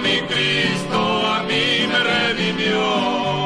mi Cristo a mí me redimió.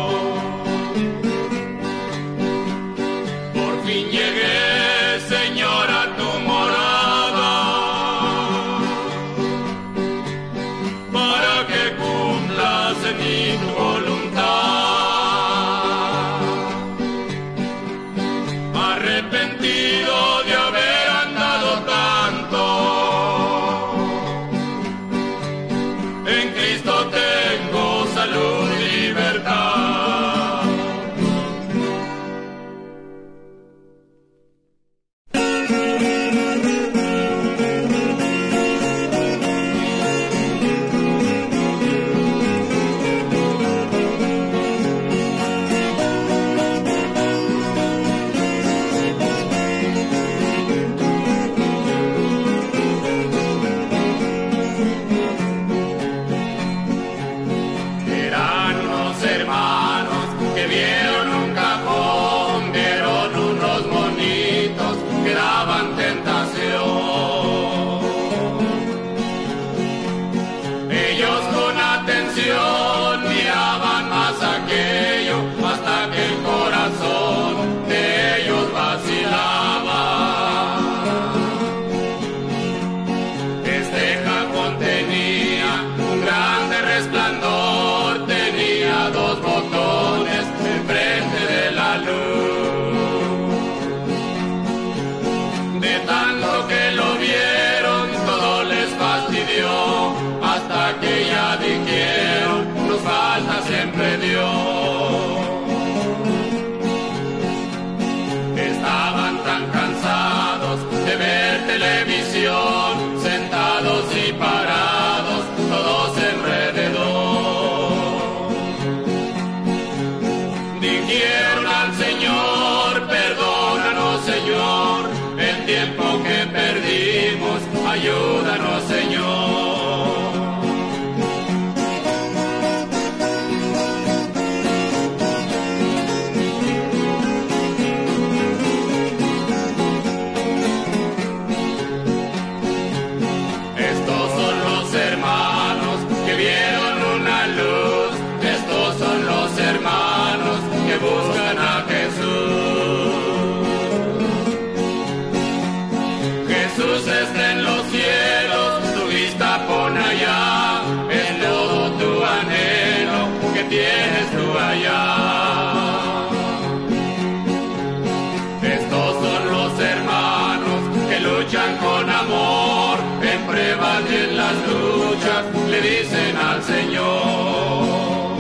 le dicen al Señor.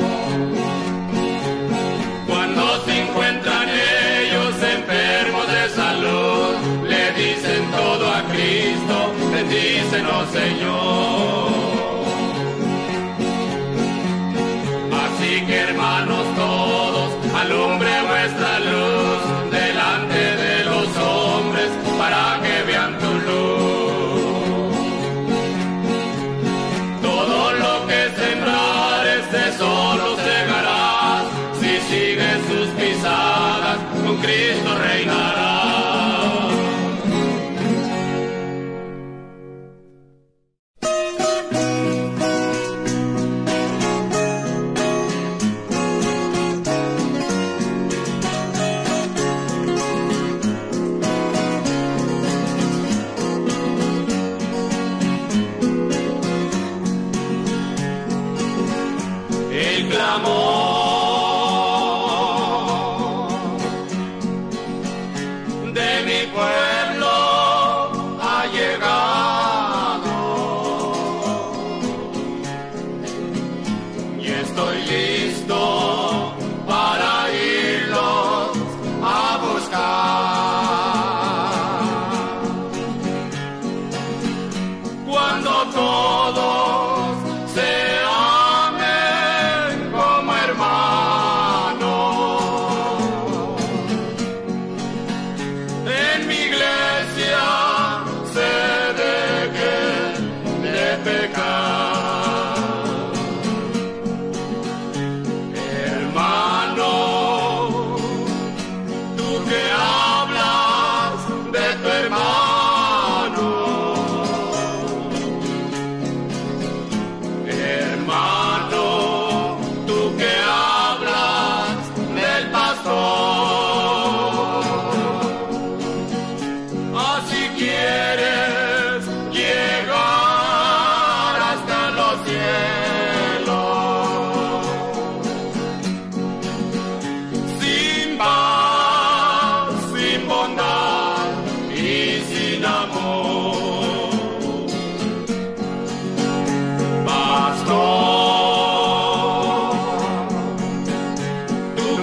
Cuando se encuentran ellos enfermos de salud, le dicen todo a Cristo, bendícenos oh, Señor. quando torno.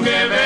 give it.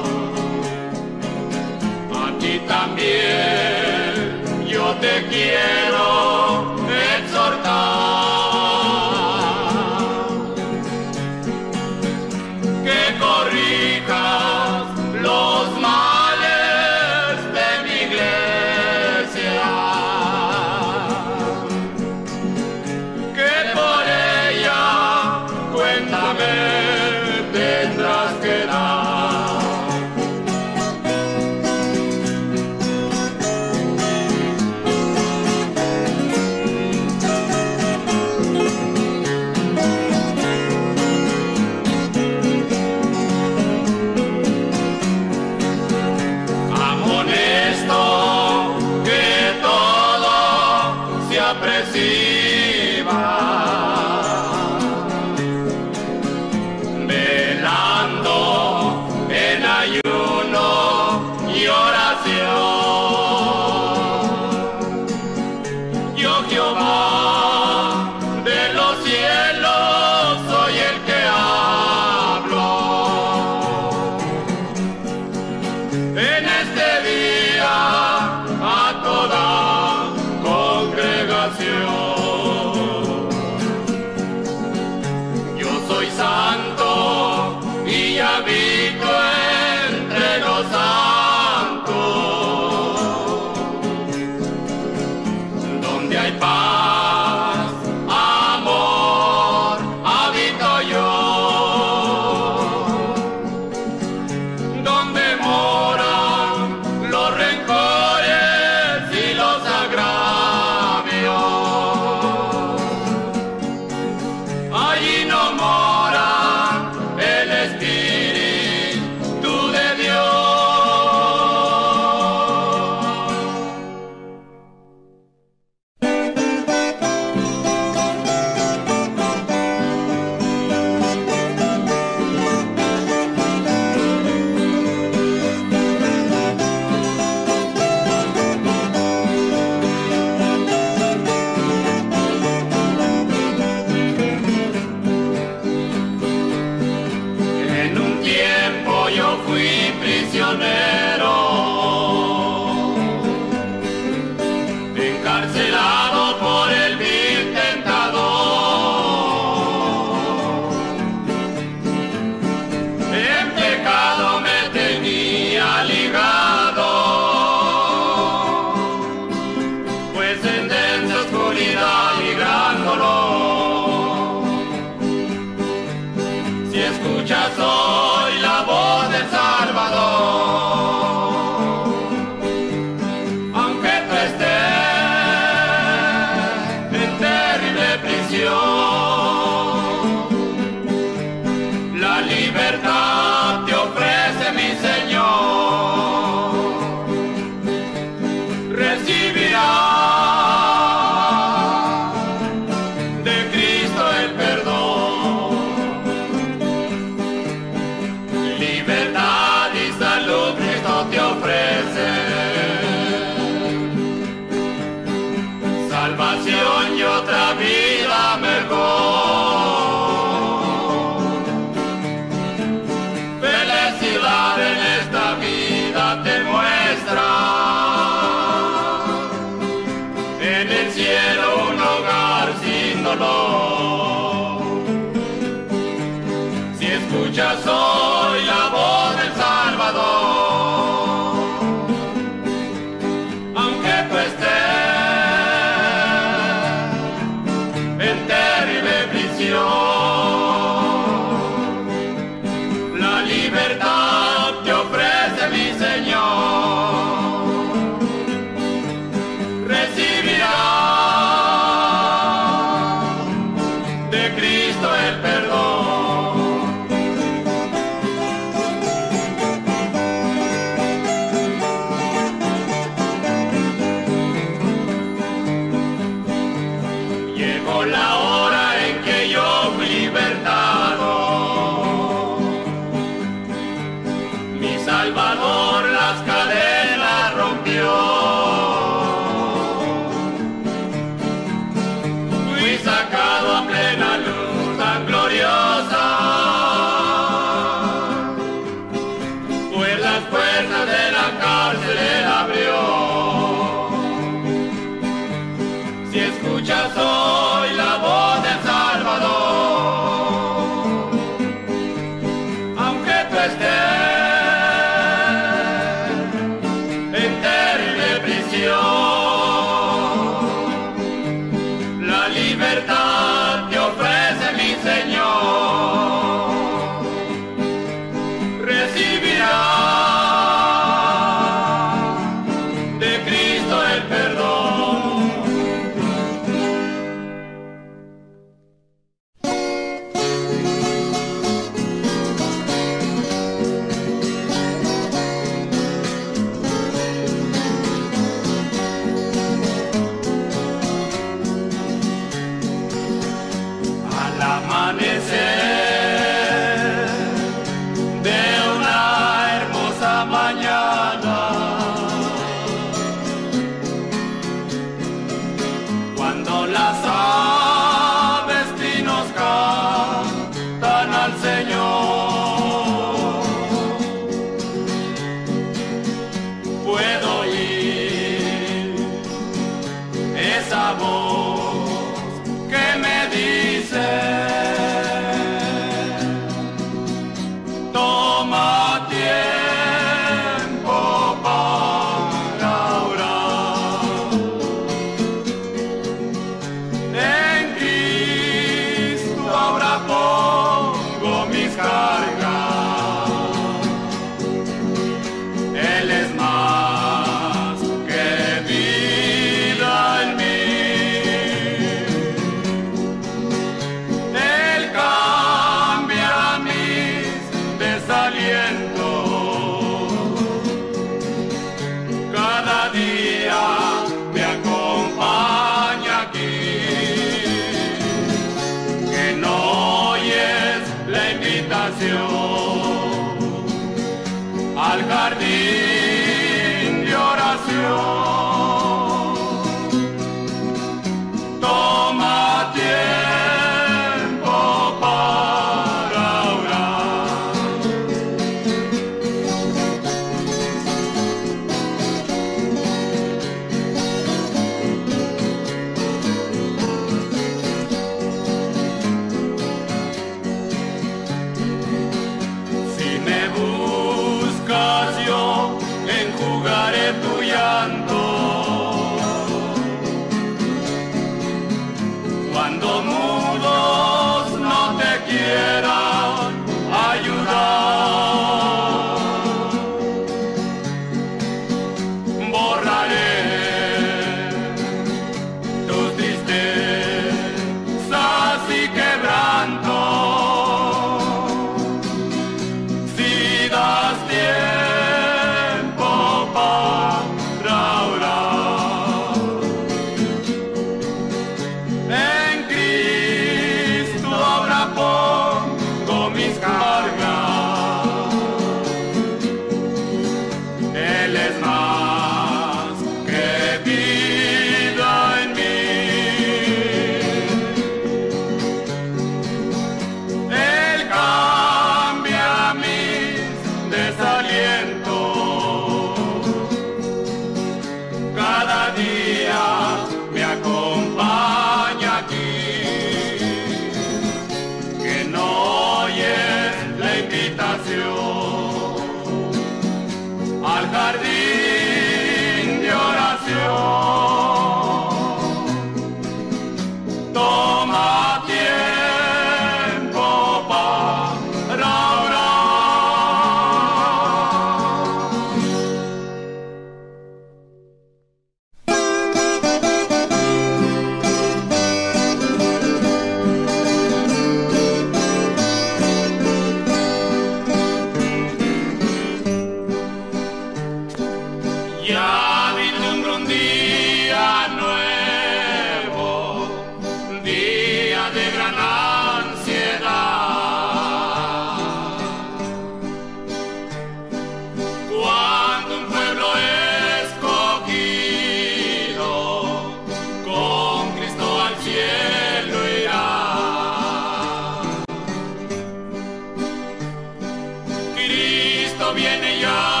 viene ya.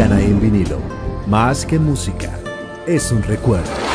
En vinilo. Más que música, es un recuerdo.